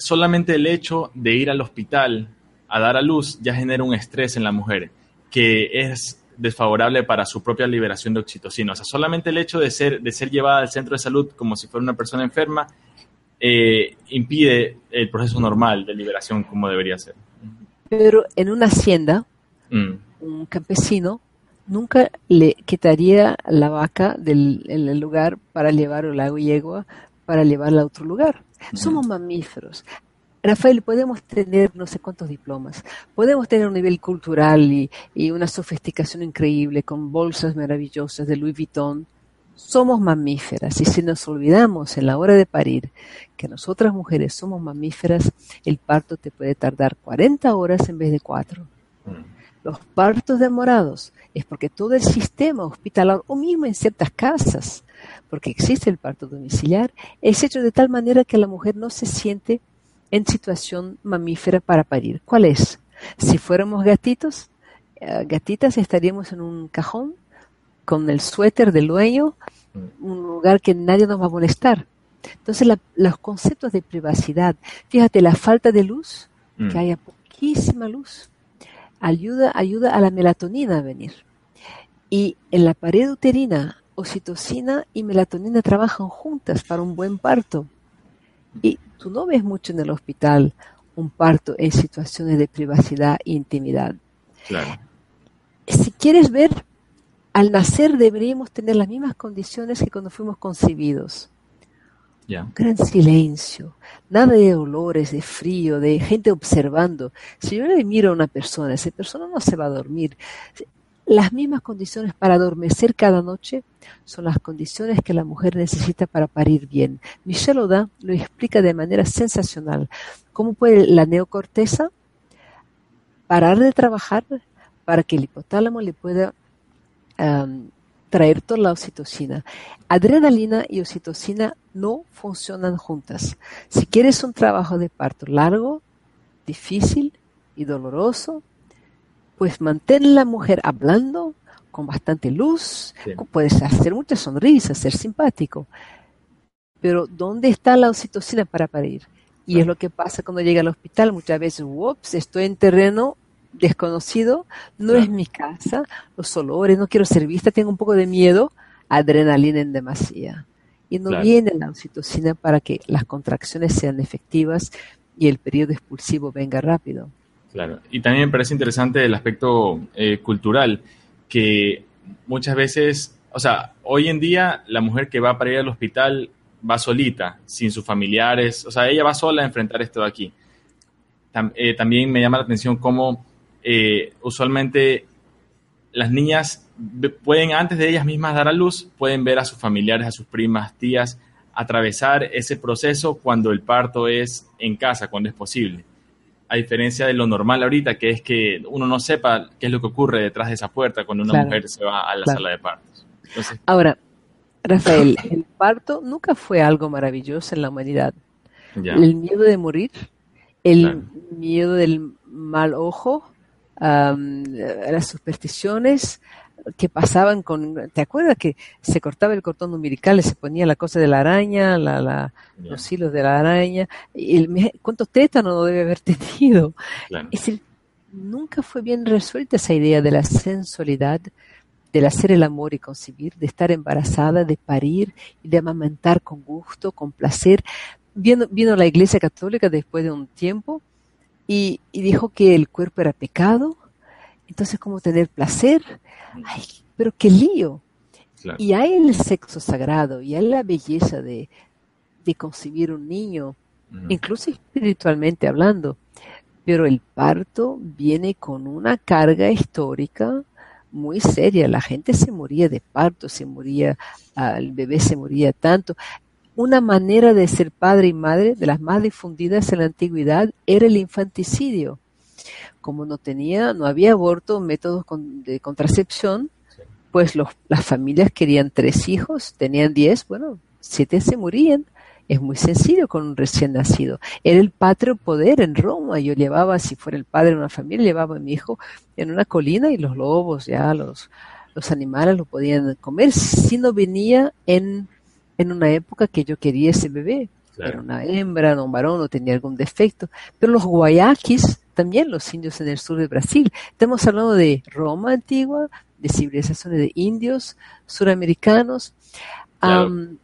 solamente el hecho de ir al hospital a dar a luz ya genera un estrés en la mujer que es desfavorable para su propia liberación de oxitocina. O sea, solamente el hecho de ser, de ser llevada al centro de salud como si fuera una persona enferma eh, impide el proceso normal de liberación como debería ser. Pero en una hacienda, mm. un campesino nunca le quitaría la vaca del lugar para llevar el agua y yegua para llevarla a otro lugar. Somos mamíferos. Rafael, podemos tener no sé cuántos diplomas, podemos tener un nivel cultural y, una sofisticación increíble con bolsas maravillosas de Louis Vuitton. Somos mamíferas y si nos olvidamos en la hora de parir que nosotras mujeres somos mamíferas, el parto te puede tardar 40 horas en vez de 4. Mm. Los partos demorados es porque todo el sistema hospitalario, o mismo en ciertas casas, porque existe el parto domiciliar, es hecho de tal manera que la mujer no se siente en situación mamífera para parir. ¿Cuál es? Si fuéramos gatitos, eh, gatitas estaríamos en un cajón con el suéter del dueño, mm. un lugar que nadie nos va a molestar. Entonces los conceptos de privacidad, fíjate, la falta de luz, que mm. haya poquísima luz, ayuda, ayuda a la melatonina a venir. Y en la pared uterina oxitocina y melatonina trabajan juntas para un buen parto. Y tú no ves mucho en el hospital un parto en situaciones de privacidad e intimidad. Si quieres ver, al nacer deberíamos tener las mismas condiciones que cuando fuimos concebidos. Un gran silencio, nada de olores, de frío, de gente observando. Si yo le miro a una persona, esa persona no se va a dormir. Las mismas condiciones para adormecer cada noche son las condiciones que la mujer necesita para parir bien. Michelle Oda lo explica de manera sensacional. ¿Cómo puede la neocorteza parar de trabajar para que el hipotálamo le pueda traer toda la oxitocina? Adrenalina y oxitocina no funcionan juntas. Si quieres un trabajo de parto largo, difícil y doloroso, pues mantén la mujer hablando con bastante luz, puedes hacer muchas sonrisas, ser simpático, pero ¿dónde está la oxitocina para parir? Y es lo que pasa cuando llega al hospital, muchas veces, ups, estoy en terreno desconocido, no es mi casa, los olores, no quiero ser vista, tengo un poco de miedo, adrenalina en demasía. Y no viene la oxitocina para que las contracciones sean efectivas y el periodo expulsivo venga rápido. Claro, y también me parece interesante el aspecto eh, cultural, que muchas veces, o sea, hoy en día la mujer que va para ir al hospital va solita, sin sus familiares, o sea, ella va sola a enfrentar esto de aquí. Eh, también me llama la atención cómo eh, usualmente las niñas pueden, antes de ellas mismas dar a luz, pueden ver a sus familiares, a sus primas, tías, atravesar ese proceso cuando el parto es en casa, cuando es posible a diferencia de lo normal ahorita, que es que uno no sepa qué es lo que ocurre detrás de esa puerta cuando una mujer se va a la sala de partos. Ahora, Rafael, [LAUGHS] el parto nunca fue algo maravilloso en la humanidad. El miedo de morir, el miedo del mal ojo, las supersticiones que pasaban con, ¿te acuerdas que se cortaba el cordón umbilical y se ponía la cosa de la araña, la, los hilos de la araña? Y el, ¿Cuántos tétanos no debe haber [LAUGHS] tenido? Es decir, nunca fue bien resuelta esa idea de la sensualidad, del hacer el amor y concebir, de estar embarazada, de parir y de amamantar con gusto, con placer. Vino, vino la Iglesia Católica después de un tiempo y, dijo que el cuerpo era pecado, entonces cómo tener placer. Ay, pero qué lío. Y hay el sexo sagrado, y hay la belleza de, de concebir un niño, incluso espiritualmente hablando. Pero el parto viene con una carga histórica muy seria. La gente se moría de parto, se moría, el bebé se moría tanto. Una manera de ser padre y madre de las más difundidas en la antigüedad era el infanticidio. Como no tenía, no había aborto, métodos de contracepción, pues las familias querían tres hijos, tenían diez, bueno, siete se morían. Es muy sencillo con un recién nacido. Era el patrio poder en Roma. Yo llevaba, si fuera el padre de una familia, llevaba a mi hijo en una colina y los lobos, ya los, los animales lo podían comer si no venía en en una época que yo quería ese bebé. Era una hembra, no un varón, no tenía algún defecto. Pero los guayaquis, también los indios en el sur de Brasil, estamos hablando de Roma antigua, de civilizaciones de indios, suramericanos.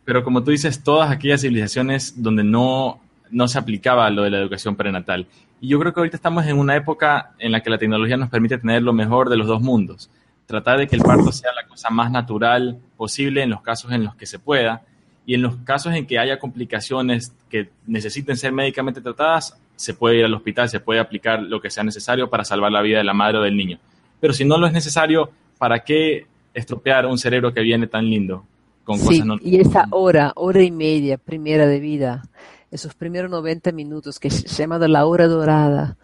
pero como tú dices, todas aquellas civilizaciones donde no, no se aplicaba lo de la educación prenatal. Y yo creo que ahorita estamos en una época en la que la tecnología nos permite tener lo mejor de los dos mundos. Tratar de que el parto sea la cosa más natural posible en los casos en los que se pueda y en los casos en que haya complicaciones que necesiten ser médicamente tratadas, se puede ir al hospital, se puede aplicar lo que sea necesario para salvar la vida de la madre o del niño. Pero si no lo es necesario, ¿para qué estropear un cerebro que viene tan lindo? Con sí, y esa hora, hora y media primera de vida, esos primeros 90 minutos que se llama la hora dorada.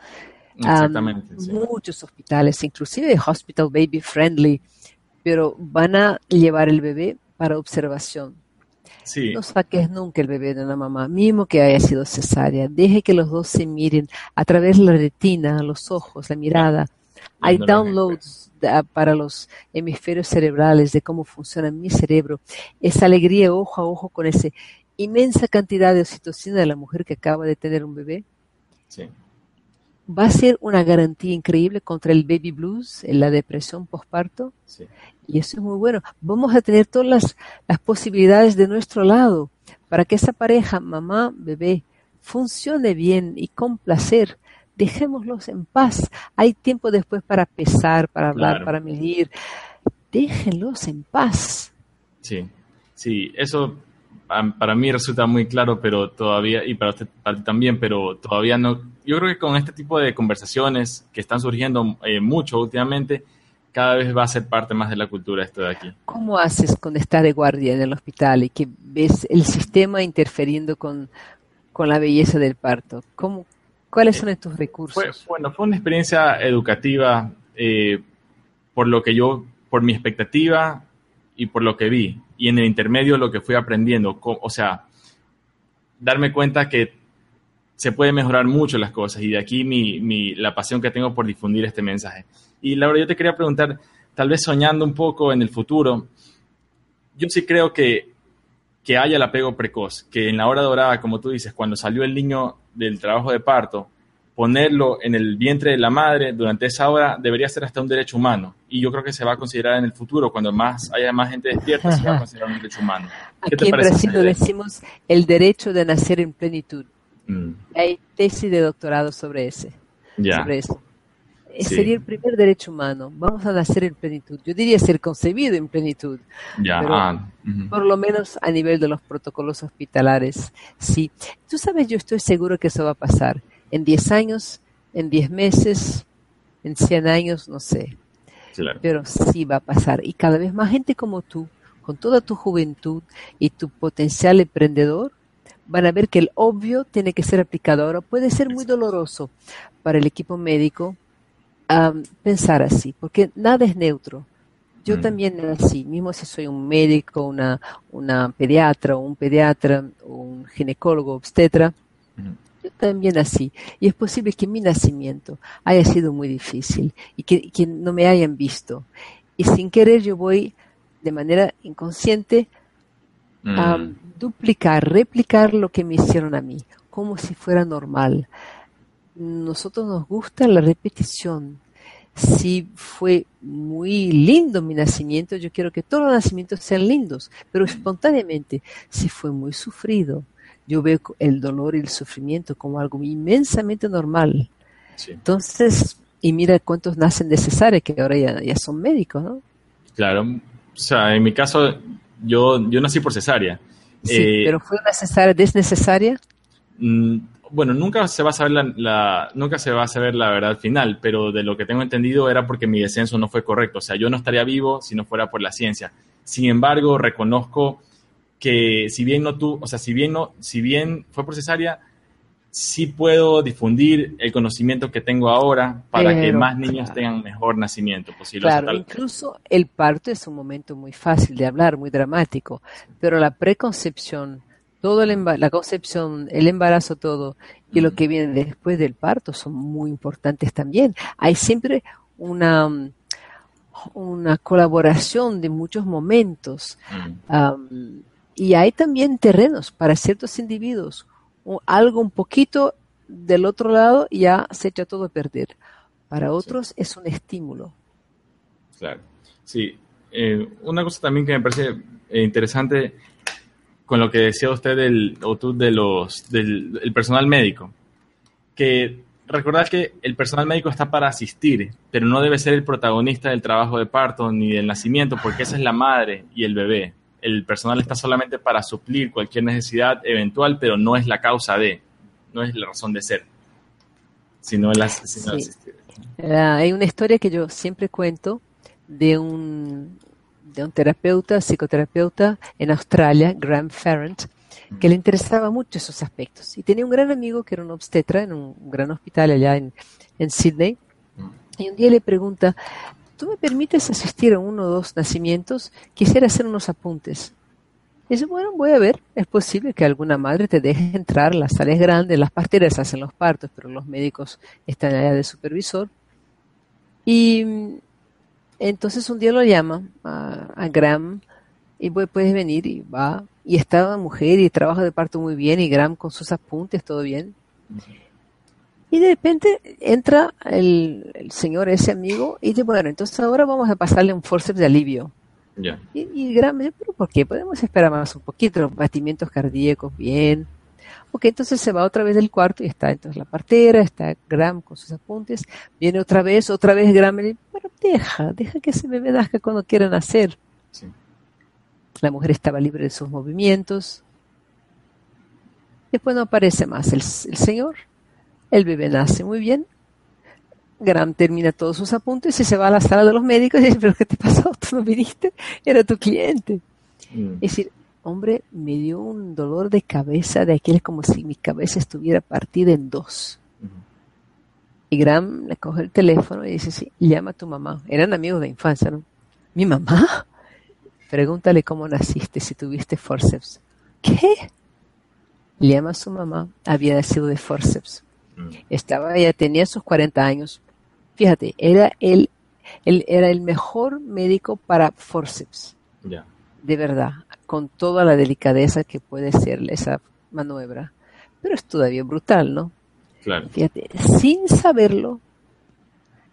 Exactamente. Muchos hospitales, inclusive Hospital Baby Friendly, pero van a llevar el bebé para observación no saques nunca el bebé de la mamá, mismo que haya sido cesárea. Deje que los dos se miren a través de la retina, los ojos, la mirada. Hay downloads para los hemisferios cerebrales de cómo funciona mi cerebro. Esa alegría ojo a ojo con esa inmensa cantidad de oxitocina de la mujer que acaba de tener un bebé. Va a ser una garantía increíble contra el baby blues, la depresión postparto. Sí. Y eso es muy bueno. Vamos a tener todas las, las posibilidades de nuestro lado para que esa pareja, mamá, bebé, funcione bien y con placer. Dejémoslos en paz. Hay tiempo después para pesar, para hablar, para medir. Déjenlos en paz. Sí, sí, eso para mí resulta muy claro, pero todavía, y para usted también, pero todavía no. Yo creo que con este tipo de conversaciones que están surgiendo eh, mucho últimamente, cada vez va a ser parte más de la cultura esto de aquí. ¿Cómo haces con estar de guardia en el hospital y que ves el sistema interfiriendo con, la belleza del parto? ¿Cómo, ¿Cuáles son estos recursos? bueno, fue una experiencia educativa eh, por lo que yo, por mi expectativa y por lo que vi. Y en el intermedio lo que fui aprendiendo, o sea, darme cuenta que se puede mejorar mucho las cosas y de aquí mi, mi, la pasión que tengo por difundir este mensaje. Y Laura, yo te quería preguntar, tal vez soñando un poco en el futuro, yo sí creo que, que haya el apego precoz, que en la hora dorada, como tú dices, cuando salió el niño del trabajo de parto, ponerlo en el vientre de la madre durante esa hora debería ser hasta un derecho humano. Y yo creo que se va a considerar en el futuro, cuando más haya más gente despierta, se va a considerar un derecho humano. Aquí en Brasil decimos el derecho de nacer en plenitud. Mm. Hay tesis de doctorado sobre ese. Sobre eso. Eh, sería el primer derecho humano. Vamos a nacer en plenitud. Yo diría ser concebido en plenitud. Ya. Ah, por lo menos a nivel de los protocolos hospitalares. Sí. Tú sabes, yo estoy seguro que eso va a pasar. En 10 años, en 10 meses, en 100 años, no sé. Pero sí va a pasar. Y cada vez más gente como tú, con toda tu juventud y tu potencial emprendedor, van a ver que el obvio tiene que ser aplicado. Ahora puede ser muy doloroso para el equipo médico, pensar así, porque nada es neutro. Yo mm. también así, mismo si soy un médico, una, una pediatra, un pediatra, un ginecólogo, obstetra, también así. Y es posible que mi nacimiento haya sido muy difícil y que, que no me hayan visto. Y sin querer yo voy de manera inconsciente a Mm, duplicar, replicar lo que me hicieron a mí, como si fuera normal. Nosotros nos gusta la repetición. Si fue muy lindo mi nacimiento, yo quiero que todos los nacimientos sean lindos, pero espontáneamente, si fue muy sufrido, yo veo el dolor y el sufrimiento como algo inmensamente normal. sí. Entonces, y mira cuántos nacen de cesárea, que ahora ya, ya son médicos, ¿no? Claro. O sea, en mi caso, yo, yo nací por cesárea. Sí, Eh, pero fue una cesárea desnecesaria. Mm, Bueno, nunca se va a saber la, la- nunca se va a saber la verdad final, pero de lo que tengo entendido era porque mi descenso no fue correcto. O sea, yo no estaría vivo si no fuera por la ciencia. Sin embargo, reconozco que si bien no tú, o sea, si bien no, si bien fue por cesárea, sí puedo difundir el conocimiento que tengo ahora para que más niños claro. tengan mejor nacimiento posible. Claro, tal- incluso el parto es un momento muy fácil de hablar, muy dramático, pero la preconcepción, todo el la concepción, el embarazo, todo, y lo que viene después del parto son muy importantes también. Hay siempre una, una colaboración de muchos momentos. Mm, y hay también terrenos para ciertos individuos. O algo un poquito del otro lado ya se echa todo a perder. Para otros es un estímulo. Claro. Sí. Eh, una cosa también que me parece eh, interesante con lo que decía usted del, o tú de los, del el personal médico, que recordar que el personal médico está para asistir, pero no debe ser el protagonista del trabajo de parto ni del nacimiento, porque esa es la madre y el bebé. El personal está solamente para suplir cualquier necesidad eventual, pero no es la causa de, no es la razón de ser, sino el, sino Sí. Ah, hay una historia que yo siempre cuento de un, de un terapeuta, psicoterapeuta en Australia, Graham Ferrant, que le interesaba mucho esos aspectos. Y tenía un gran amigo que era un obstetra en un gran hospital allá en, en Sydney. Y un día le pregunta, ¿tú me permites asistir a uno o dos nacimientos? Quisiera hacer unos apuntes. Dice, bueno, voy a ver, es posible que alguna madre te deje entrar, la sala es grande, las parteras hacen los partos, pero los médicos están allá de supervisor. Y mm, entonces un día lo llama a, a Graham y "Pu- puedes venir y va. Y está una mujer y trabaja de parto muy bien y Graham con sus apuntes, todo bien. Y de repente entra el, el señor, ese amigo, y dice, bueno, entonces ahora vamos a pasarle un forceps de alivio. Y, y Graham dice, pero ¿por qué? Podemos esperar más un poquito, los batimientos cardíacos bien. Ok, entonces se va otra vez del cuarto y está entonces la partera, está Graham con sus apuntes, viene otra vez, otra vez Graham y dice, bueno, deja, deja que ese bebé nazca cuando quiera nacer. Sí. La mujer estaba libre de sus movimientos. Después no aparece más el, el señor. El bebé nace muy bien. Graham termina todos sus apuntes y se va a la sala de los médicos y dice, pero ¿qué te pasó? ¿Tú no viniste? Era tu cliente. Mm. Es decir, hombre, me dio un dolor de cabeza de aquel como si mi cabeza estuviera partida en dos. Y Graham le coge el teléfono y dice, sí, llama a tu mamá. Eran amigos de infancia, ¿no? ¿Mi mamá? Pregúntale cómo naciste, si tuviste forceps. ¿Qué? Llama a su mamá, había nacido de forceps. Mm. Estaba, ya tenía sus 40 años. Fíjate, era el, él era el mejor médico para forceps, de verdad, con toda la delicadeza que puede ser esa maniobra. Pero es todavía brutal, ¿no? Claro. Fíjate, sin saberlo,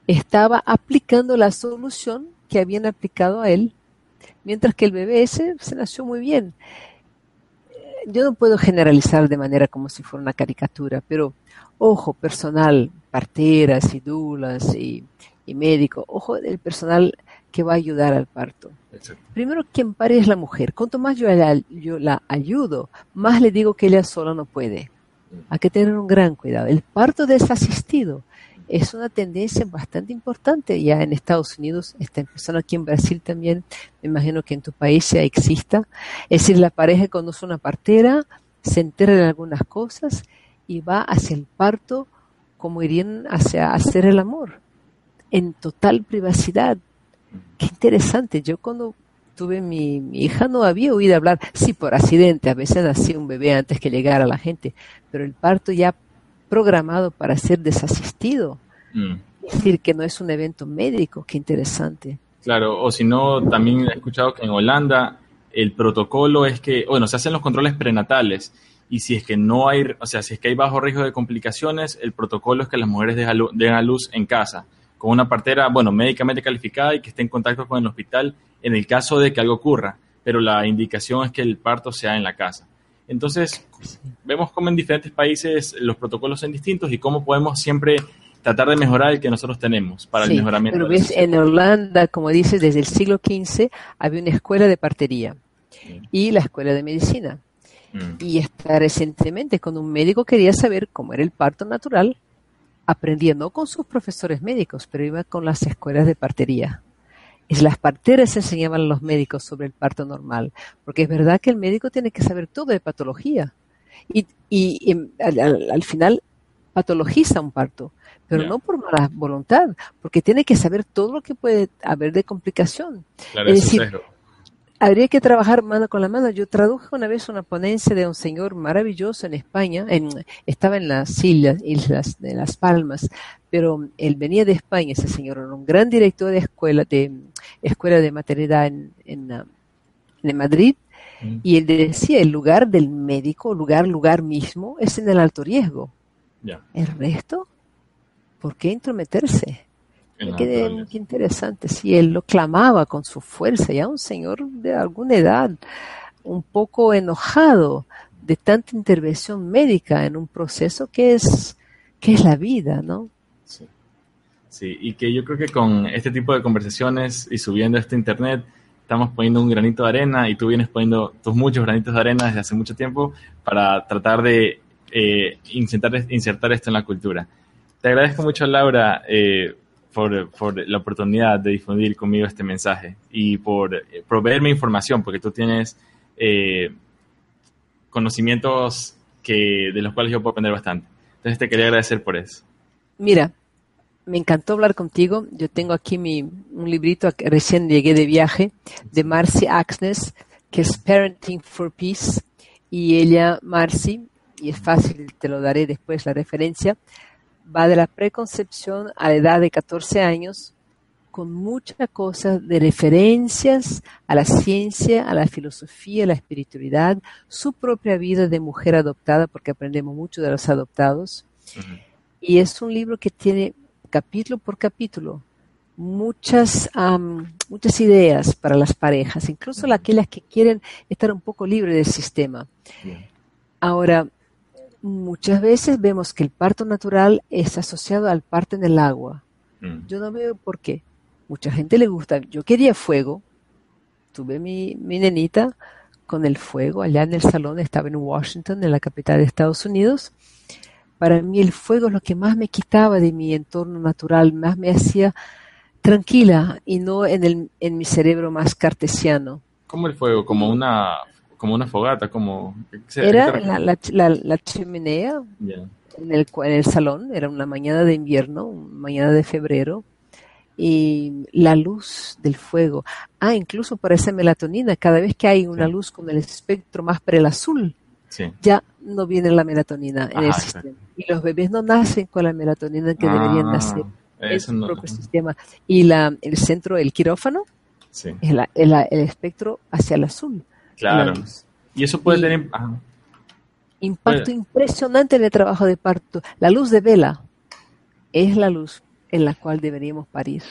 estaba aplicando la solución que habían aplicado a él, mientras que el bebé ese se nació muy bien. Eh, Yo no puedo generalizar de manera como si fuera una caricatura, pero ojo, personal, parteras y dulas y, y médico, ojo del personal que va a ayudar al parto. Exacto. Primero, quien pare es la mujer. Cuanto más yo la, yo la ayudo, más le digo que ella sola no puede. Hay que tener un gran cuidado. El parto desasistido es una tendencia bastante importante ya en Estados Unidos, está empezando aquí en Brasil también, me imagino que en tu país ya exista. Es decir, la pareja conoce una partera, se entera de algunas cosas y va hacia el parto como irían hacia hacer el amor, en total privacidad. Qué interesante. Yo cuando tuve mi, mi hija no había oído hablar, sí, por accidente, a veces nacía un bebé antes que llegara la gente, pero el parto ya programado para ser desasistido. Mm. Es decir, que no es un evento médico, qué interesante. Claro, o si no, también he escuchado que en Holanda el protocolo es que, bueno, se hacen los controles prenatales y si es que no hay, o sea, si es que hay bajo riesgo de complicaciones, el protocolo es que las mujeres den a luz en casa, con una partera, bueno, médicamente calificada y que esté en contacto con el hospital en el caso de que algo ocurra, pero la indicación es que el parto sea en la casa. Entonces, vemos cómo en diferentes países los protocolos son distintos y cómo podemos siempre tratar de mejorar el que nosotros tenemos para el mejoramiento. Pero ves, en Holanda, como dices, desde el siglo XV había una escuela de partería y la escuela de medicina. Mm. Y hasta recientemente, cuando un médico quería saber cómo era el parto natural, aprendía no con sus profesores médicos, pero iba con las escuelas de partería. Y las parteras enseñaban a los médicos sobre el parto normal, porque es verdad que el médico tiene que saber todo de patología. Y, al, final patologiza un parto, pero no por mala voluntad, porque tiene que saber todo lo que puede haber de complicación. es decir, habría que trabajar mano con la mano. Yo traduje una vez una ponencia de un señor maravilloso en España, en, estaba en las islas, de Las Palmas, pero él venía de España, ese señor era un gran director de escuela de, escuela de maternidad en, en, uh, Madrid, mm. y él decía, el lugar del médico, lugar, lugar mismo, es en el alto riesgo. El resto, ¿por qué intrometerse? Qué, interesante. Si él lo clamaba con su fuerza, ya un señor de alguna edad, un poco enojado de tanta intervención médica en un proceso que es, que es la vida, ¿no? Sí. sí, y que yo creo que con este tipo de conversaciones y subiendo este internet, estamos poniendo un granito de arena y tú vienes poniendo tus muchos granitos de arena desde hace mucho tiempo para tratar de eh, insertar, insertar esto en la cultura. Te agradezco mucho, Laura, eh, por, la oportunidad de difundir conmigo este mensaje y por eh, proveerme información, porque tú tienes eh, conocimientos que, de los cuales yo puedo aprender bastante. Entonces te quería agradecer por eso. Mira, me encantó hablar contigo. Yo tengo aquí mi, un librito, recién llegué de viaje, de Marcy Axnes, que es Parenting for Peace. Y ella, Marcy, y es fácil, te lo daré después la referencia, va de la preconcepción a la edad de 14 años con muchas cosas de referencias a la ciencia, a la filosofía, a la espiritualidad, su propia vida de mujer adoptada, porque aprendemos mucho de los adoptados. Y es un libro que tiene capítulo por capítulo muchas, muchas ideas para las parejas, incluso aquellas que quieren estar un poco libres del sistema. Ahora, muchas veces vemos que el parto natural es asociado al parto en el agua. Mm. Yo no veo por qué. Mucha gente le gusta. Yo quería fuego. Tuve mi, mi nenita con el fuego allá en el salón. Estaba en Washington, en la capital de Estados Unidos. Para mí el fuego es lo que más me quitaba de mi entorno natural, más me hacía tranquila y no en, el, en mi cerebro más cartesiano. ¿Cómo el fuego? ¿Como una como una fogata, como... Era la, la, chimenea en, el, en el salón, era una mañana de invierno, una mañana de febrero, y la luz del fuego. Ah, incluso para esa melatonina, cada vez que hay una luz con el espectro más para el azul, ya no viene la melatonina en el sistema. Y los bebés no nacen con la melatonina que deberían ah, nacer. Es un propio sistema. Y la, el centro, el quirófano, es, el espectro hacia el azul. Claro. Y eso puede tener... Impacto impresionante en el trabajo de parto. La luz de vela es la luz en la cual deberíamos parir.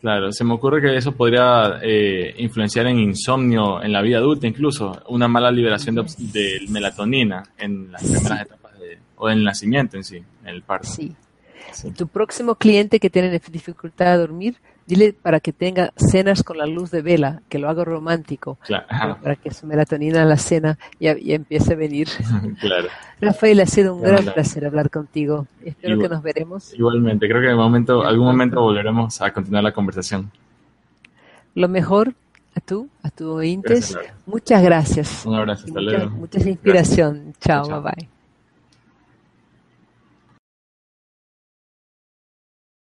Claro, se me ocurre que eso podría eh, influenciar en insomnio en la vida adulta, incluso una mala liberación de, melatonina en las primeras etapas o en el nacimiento en sí, en el parto. Sí. sí. Tu próximo cliente que tiene dificultad de dormir, Dile para que tenga cenas con la luz de vela, que lo haga romántico, para que su melatonina en la cena ya, empiece a venir. [LAUGHS] claro. Rafael, ha sido un gran placer hablar contigo. Espero que nos veremos. Igualmente, creo que en momento, algún momento volveremos a continuar la conversación. Lo mejor a tú, a tu oyentes. muchas gracias. Un abrazo, hasta luego. Mucha, inspiración. chao, bye bye.